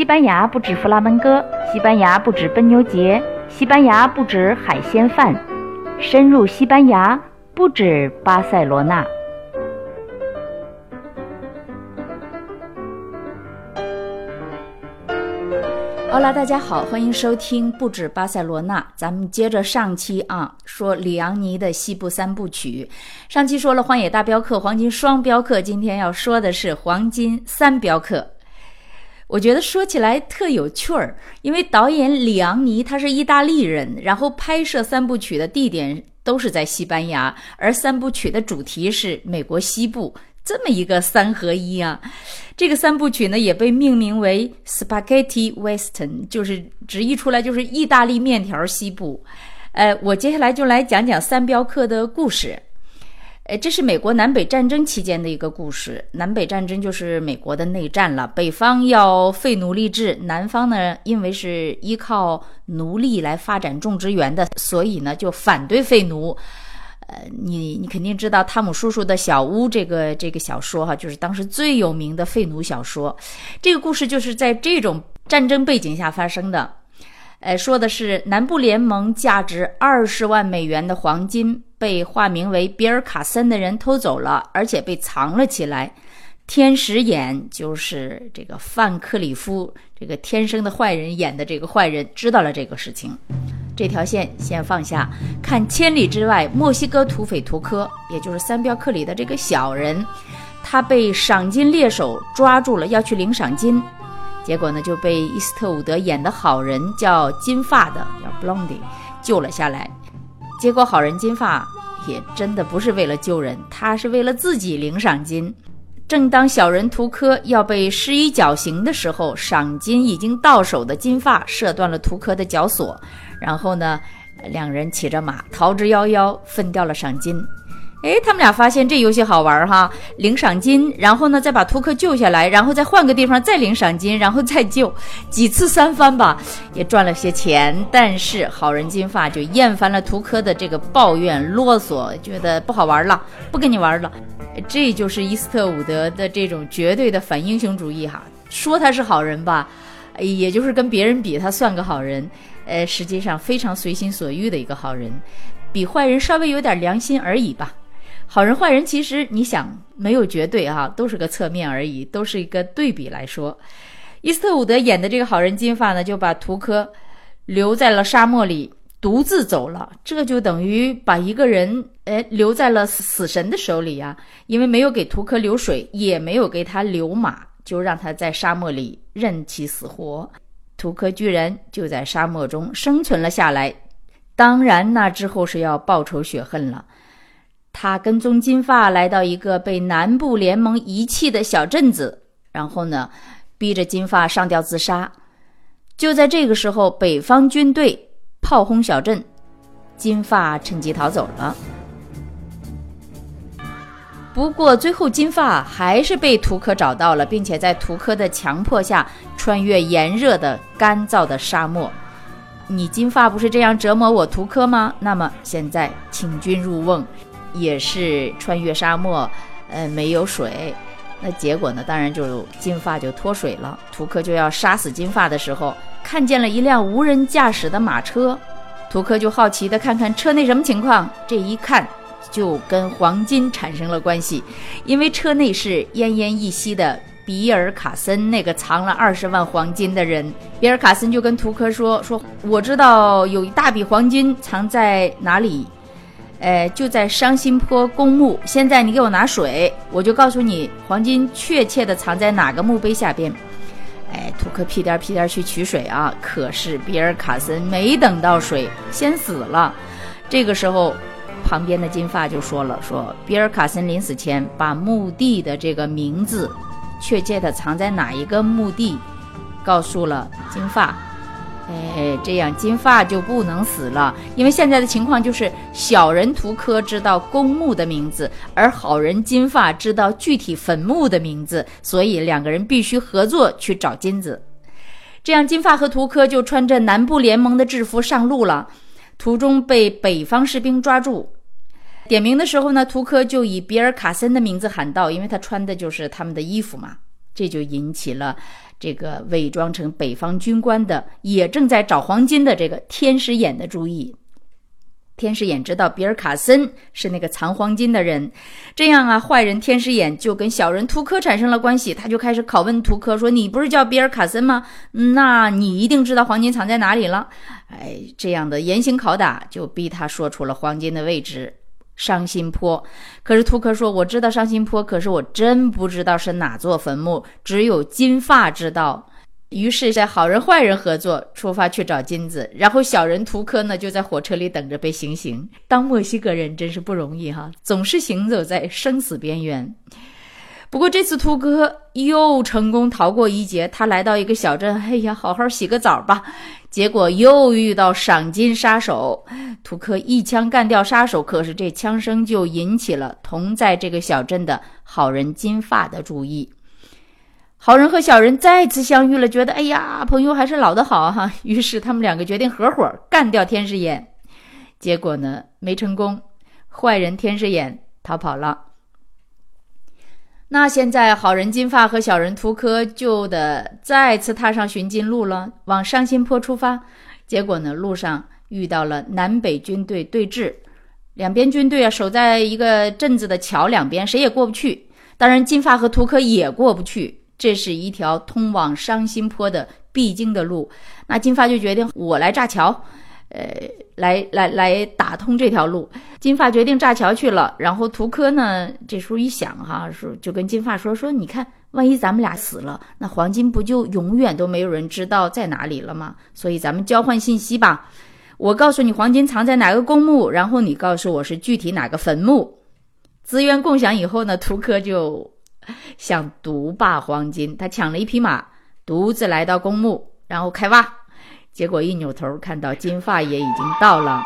西班牙不止弗拉门戈，西班牙不止奔牛节，西班牙不止海鲜饭，深入西班牙不止巴塞罗那。好了，大家好，欢迎收听不止巴塞罗那。咱们接着上期啊，说里昂尼的西部三部曲。上期说了荒野大镖客、黄金双镖客，今天要说的是黄金三镖客。我觉得说起来特有趣儿，因为导演里昂尼他是意大利人，然后拍摄三部曲的地点都是在西班牙，而三部曲的主题是美国西部。这么一个三合一啊，这个三部曲呢也被命名为 Spaghetti Western，就是直译出来就是意大利面条西部。呃，我接下来就来讲讲三镖客的故事。哎，这是美国南北战争期间的一个故事。南北战争就是美国的内战了，北方要废奴隶制，南方呢因为是依靠奴隶来发展种植园的，所以呢就反对废奴。呃，你你肯定知道汤姆叔叔的小屋这个这个小说哈，就是当时最有名的废奴小说。这个故事就是在这种战争背景下发生的。呃，说的是南部联盟价值二十万美元的黄金被化名为比尔卡森的人偷走了，而且被藏了起来。天使眼就是这个范克里夫，这个天生的坏人演的这个坏人，知道了这个事情。这条线先放下，看千里之外，墨西哥土匪图科，也就是三镖客里的这个小人，他被赏金猎手抓住了，要去领赏金，结果呢就被伊斯特伍德演的好人叫金发的叫 Blondie 救了下来。结果好人金发也真的不是为了救人，他是为了自己领赏金。正当小人图科要被施以绞刑的时候，赏金已经到手的金发射断了图科的绞索，然后呢，两人骑着马逃之夭夭，分掉了赏金。哎，他们俩发现这游戏好玩哈，领赏金，然后呢再把图科救下来，然后再换个地方再领赏金，然后再救，几次三番吧，也赚了些钱。但是好人金发就厌烦了图科的这个抱怨啰嗦，觉得不好玩了，不跟你玩了。这就是伊斯特伍德的这种绝对的反英雄主义哈，说他是好人吧，也就是跟别人比他算个好人，呃，实际上非常随心所欲的一个好人，比坏人稍微有点良心而已吧。好人坏人其实你想没有绝对哈，都是个侧面而已，都是一个对比来说。伊斯特伍德演的这个好人金发呢，就把图科留在了沙漠里。独自走了，这就等于把一个人哎留在了死神的手里呀！因为没有给图科留水，也没有给他留马，就让他在沙漠里任其死活。图科居然就在沙漠中生存了下来。当然，那之后是要报仇雪恨了。他跟踪金发来到一个被南部联盟遗弃的小镇子，然后呢，逼着金发上吊自杀。就在这个时候，北方军队。炮轰小镇，金发趁机逃走了。不过最后，金发还是被图科找到了，并且在图科的强迫下穿越炎热的、干燥的沙漠。你金发不是这样折磨我图科吗？那么现在请君入瓮，也是穿越沙漠，呃，没有水。那结果呢？当然就金发就脱水了。图克就要杀死金发的时候，看见了一辆无人驾驶的马车，图克就好奇的看看车内什么情况。这一看就跟黄金产生了关系，因为车内是奄奄一息的比尔卡森，那个藏了二十万黄金的人。比尔卡森就跟图克说：“说我知道有一大笔黄金藏在哪里。”呃，就在伤心坡公墓。现在你给我拿水，我就告诉你黄金确切的藏在哪个墓碑下边。哎，图克屁颠屁颠去取水啊！可是比尔卡森没等到水，先死了。这个时候，旁边的金发就说了：“说比尔卡森临死前把墓地的这个名字，确切的藏在哪一个墓地，告诉了金发。”哎，这样金发就不能死了，因为现在的情况就是小人图科知道公墓的名字，而好人金发知道具体坟墓的名字，所以两个人必须合作去找金子。这样金发和图科就穿着南部联盟的制服上路了，途中被北方士兵抓住，点名的时候呢，图科就以比尔卡森的名字喊道，因为他穿的就是他们的衣服嘛。这就引起了这个伪装成北方军官的，也正在找黄金的这个天使眼的注意。天使眼知道比尔卡森是那个藏黄金的人，这样啊，坏人天使眼就跟小人图科产生了关系，他就开始拷问图科说：“你不是叫比尔卡森吗？那你一定知道黄金藏在哪里了。”哎，这样的严刑拷打就逼他说出了黄金的位置——伤心坡。可是图科说：“我知道伤心坡，可是我真不知道是哪座坟墓，只有金发知道。”于是，在好人坏人合作出发去找金子，然后小人图科呢就在火车里等着被行刑。当墨西哥人真是不容易哈，总是行走在生死边缘。不过这次图哥又成功逃过一劫，他来到一个小镇，哎呀，好好洗个澡吧。结果又遇到赏金杀手，图科一枪干掉杀手，可是这枪声就引起了同在这个小镇的好人金发的注意。好人和小人再次相遇了，觉得哎呀，朋友还是老的好哈。于是他们两个决定合伙干掉天使眼。结果呢，没成功，坏人天使眼逃跑了。那现在好人金发和小人图科就得再次踏上寻金路了，往伤心坡出发。结果呢，路上遇到了南北军队对峙，两边军队啊守在一个镇子的桥两边，谁也过不去。当然，金发和图科也过不去。这是一条通往伤心坡的必经的路，那金发就决定我来炸桥，呃，来来来打通这条路。金发决定炸桥去了，然后图科呢，这时候一想哈，说就跟金发说说，你看，万一咱们俩死了，那黄金不就永远都没有人知道在哪里了吗？所以咱们交换信息吧，我告诉你黄金藏在哪个公墓，然后你告诉我是具体哪个坟墓。资源共享以后呢，图科就。想独霸黄金，他抢了一匹马，独自来到公墓，然后开挖。结果一扭头，看到金发也已经到了。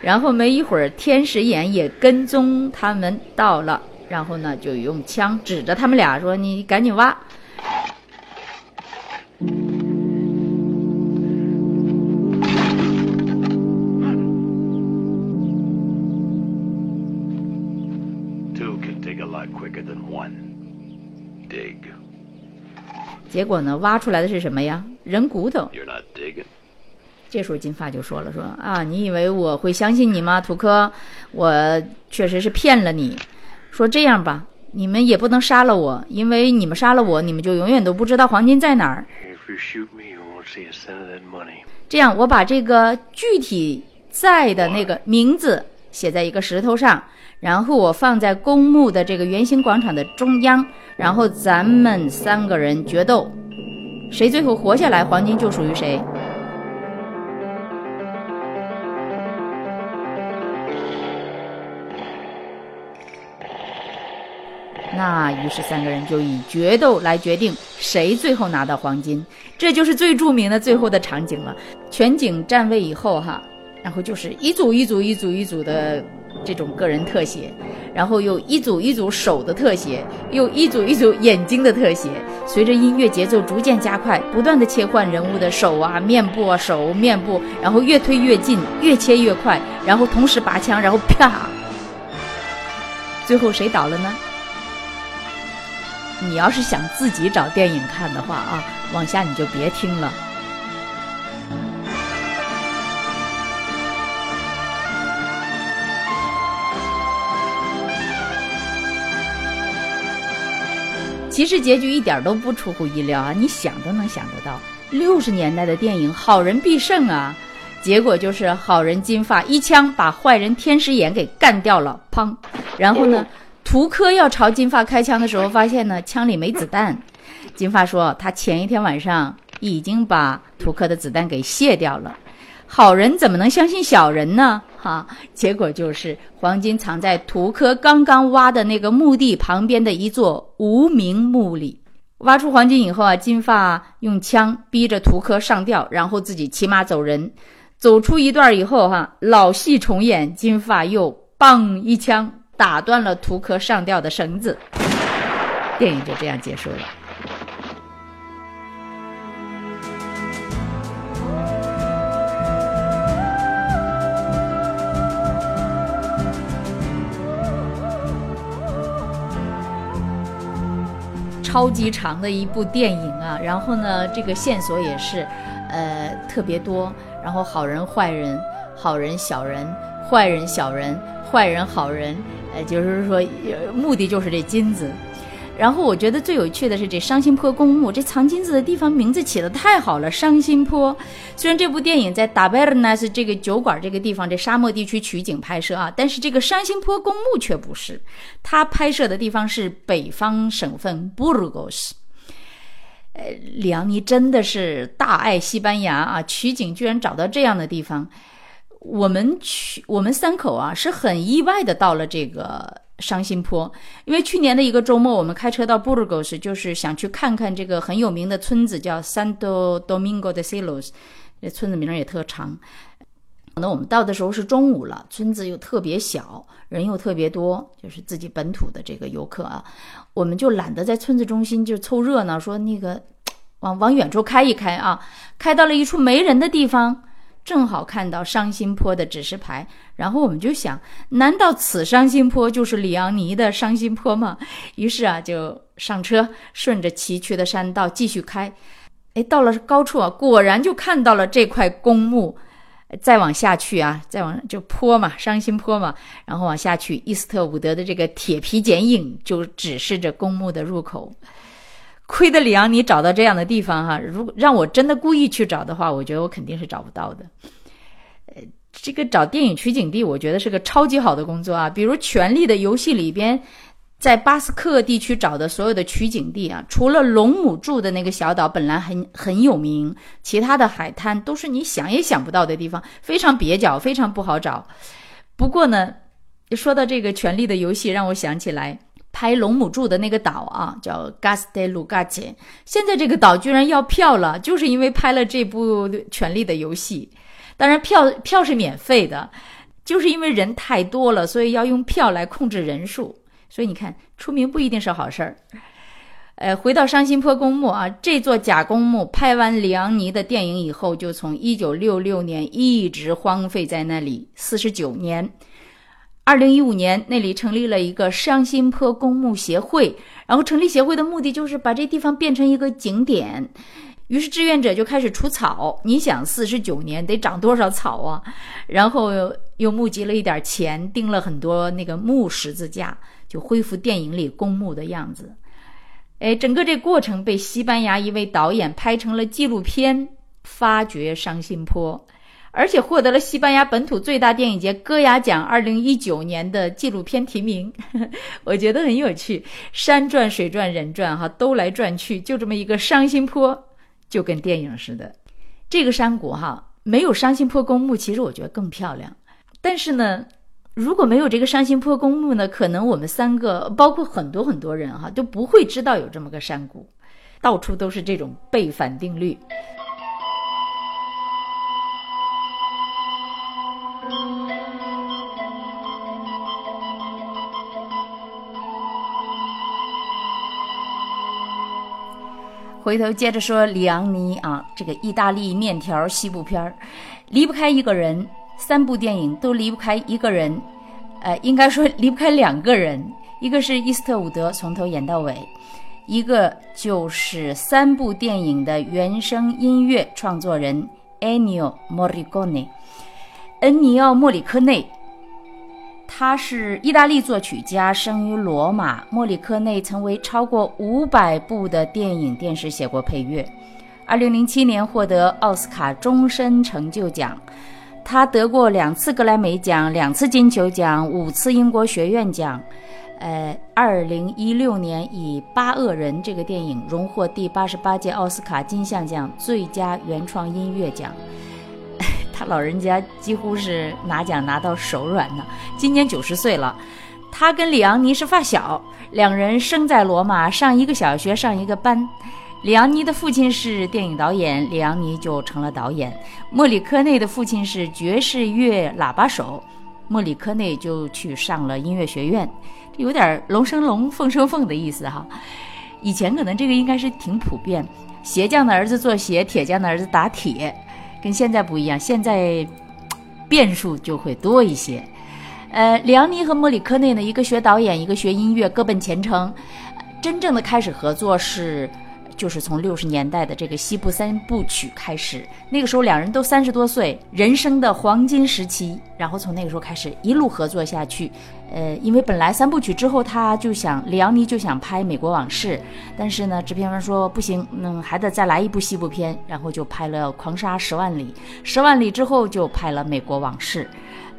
然后没一会儿，天使眼也跟踪他们到了，然后呢，就用枪指着他们俩说：“你赶紧挖。” dig。结果呢，挖出来的是什么呀？人骨头。这时候金发就说了：“说啊，你以为我会相信你吗，图科？我确实是骗了你。说这样吧，你们也不能杀了我，因为你们杀了我，你们就永远都不知道黄金在哪儿。这样，我把这个具体在的那个名字写在一个石头上。”然后我放在公墓的这个圆形广场的中央，然后咱们三个人决斗，谁最后活下来，黄金就属于谁。那于是三个人就以决斗来决定谁最后拿到黄金，这就是最著名的最后的场景了。全景站位以后哈，然后就是一组一组一组一组的。这种个人特写，然后又一组一组手的特写，又一组一组眼睛的特写。随着音乐节奏逐渐加快，不断的切换人物的手啊、面部啊、手、面部，然后越推越近，越切越快，然后同时拔枪，然后啪，最后谁倒了呢？你要是想自己找电影看的话啊，往下你就别听了。其实结局一点都不出乎意料啊！你想都能想得到，六十年代的电影好人必胜啊！结果就是好人金发一枪把坏人天使眼给干掉了，砰！然后呢，图科要朝金发开枪的时候，发现呢枪里没子弹。金发说他前一天晚上已经把图科的子弹给卸掉了。好人怎么能相信小人呢？哈，结果就是黄金藏在图科刚刚挖的那个墓地旁边的一座无名墓里。挖出黄金以后啊，金发用枪逼着图科上吊，然后自己骑马走人。走出一段以后，哈，老戏重演，金发又嘣一枪打断了图科上吊的绳子。电影就这样结束了。超级长的一部电影啊，然后呢，这个线索也是，呃，特别多，然后好人坏人，好人小人，坏人小人，坏人好人，呃，就是说目的就是这金子。然后我觉得最有趣的是这伤心坡公墓，这藏金子的地方名字起的太好了。伤心坡，虽然这部电影在达贝尔纳斯这个酒馆这个地方这沙漠地区取景拍摄啊，但是这个伤心坡公墓却不是，它拍摄的地方是北方省份布鲁戈斯。呃，里昂尼真的是大爱西班牙啊，取景居然找到这样的地方。我们去，我们三口啊是很意外的到了这个。伤心坡，因为去年的一个周末，我们开车到布鲁戈斯，就是想去看看这个很有名的村子，叫 Santo Domingo de Silos，这村子名也特长。那我们到的时候是中午了，村子又特别小，人又特别多，就是自己本土的这个游客啊，我们就懒得在村子中心就凑热闹，说那个往往远处开一开啊，开到了一处没人的地方。正好看到伤心坡的指示牌，然后我们就想，难道此伤心坡就是里昂尼的伤心坡吗？于是啊，就上车，顺着崎岖的山道继续开。哎，到了高处啊，果然就看到了这块公墓。再往下去啊，再往就坡嘛，伤心坡嘛，然后往下去，伊斯特伍德的这个铁皮剪影就指示着公墓的入口。亏得里昂尼找到这样的地方哈，如果让我真的故意去找的话，我觉得我肯定是找不到的。呃，这个找电影取景地，我觉得是个超级好的工作啊。比如《权力的游戏》里边，在巴斯克地区找的所有的取景地啊，除了龙母住的那个小岛本来很很有名，其他的海滩都是你想也想不到的地方，非常蹩脚，非常不好找。不过呢，说到这个《权力的游戏》，让我想起来。拍龙母柱的那个岛啊，叫 Gaste Lugace。现在这个岛居然要票了，就是因为拍了这部《权力的游戏》。当然，票票是免费的，就是因为人太多了，所以要用票来控制人数。所以你看，出名不一定是好事儿。呃，回到伤心坡公墓啊，这座假公墓拍完里昂尼的电影以后，就从1966年一直荒废在那里四十九年。二零一五年，那里成立了一个伤心坡公墓协会。然后成立协会的目的就是把这地方变成一个景点。于是志愿者就开始除草。你想，四十九年得长多少草啊？然后又募集了一点钱，钉了很多那个木十字架，就恢复电影里公墓的样子。哎，整个这过程被西班牙一位导演拍成了纪录片《发掘伤心坡》。而且获得了西班牙本土最大电影节戈雅奖二零一九年的纪录片提名，我觉得很有趣。山转水转人转，哈，兜来转去，就这么一个伤心坡，就跟电影似的。这个山谷哈，没有伤心坡公墓，其实我觉得更漂亮。但是呢，如果没有这个伤心坡公墓呢，可能我们三个，包括很多很多人哈，都不会知道有这么个山谷，到处都是这种背反定律。回头接着说里昂尼啊，这个意大利面条西部片儿，离不开一个人，三部电影都离不开一个人，呃，应该说离不开两个人，一个是伊斯特伍德从头演到尾，一个就是三部电影的原声音乐创作人 Ennio Morricone，恩尼奥·莫里科内。他是意大利作曲家，生于罗马。莫里科内曾为超过五百部的电影、电视写过配乐。二零零七年获得奥斯卡终身成就奖。他得过两次格莱美奖、两次金球奖、五次英国学院奖。呃，二零一六年以《八恶人》这个电影荣获第八十八届奥斯卡金像奖最佳原创音乐奖。他老人家几乎是拿奖拿到手软呢。今年九十岁了，他跟里昂尼是发小，两人生在罗马，上一个小学，上一个班。里昂尼的父亲是电影导演，里昂尼就成了导演。莫里科内的父亲是爵士乐喇叭手，莫里科内就去上了音乐学院，有点龙生龙，凤生凤的意思哈。以前可能这个应该是挺普遍，鞋匠的儿子做鞋，铁匠的儿子打铁。跟现在不一样，现在变数就会多一些。呃，里昂尼和莫里科内呢，一个学导演，一个学音乐，各奔前程。真正的开始合作是。就是从六十年代的这个西部三部曲开始，那个时候两人都三十多岁，人生的黄金时期。然后从那个时候开始一路合作下去。呃，因为本来三部曲之后他就想里昂尼就想拍《美国往事》，但是呢，制片方说不行，嗯，还得再来一部西部片，然后就拍了《狂沙十万里》。十万里之后就拍了《美国往事》，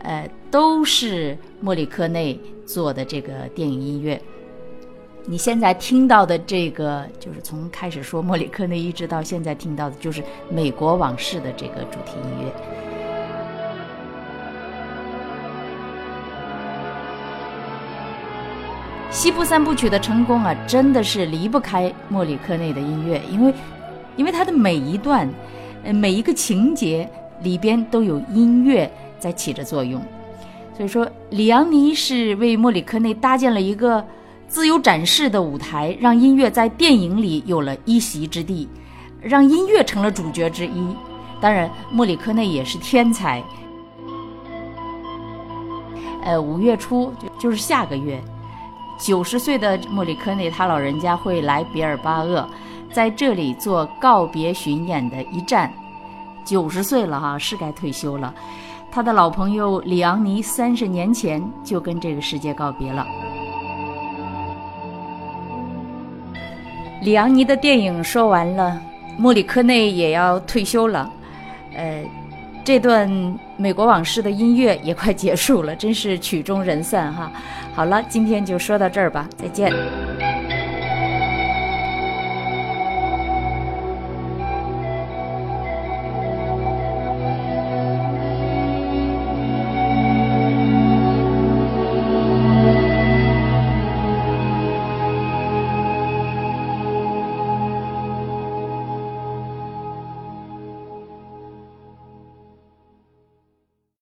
呃，都是莫里克内做的这个电影音乐。你现在听到的这个，就是从开始说莫里克内一直到现在听到的，就是《美国往事》的这个主题音乐。西部三部曲的成功啊，真的是离不开莫里克内的音乐，因为，因为他的每一段，呃，每一个情节里边都有音乐在起着作用。所以说，里昂尼是为莫里克内搭建了一个。自由展示的舞台，让音乐在电影里有了一席之地，让音乐成了主角之一。当然，莫里科内也是天才。呃，五月初就就是下个月，九十岁的莫里科内他老人家会来比尔巴鄂，在这里做告别巡演的一站。九十岁了哈，是该退休了。他的老朋友里昂尼三十年前就跟这个世界告别了。里昂尼的电影说完了，莫里科内也要退休了，呃，这段美国往事的音乐也快结束了，真是曲终人散哈。好了，今天就说到这儿吧，再见。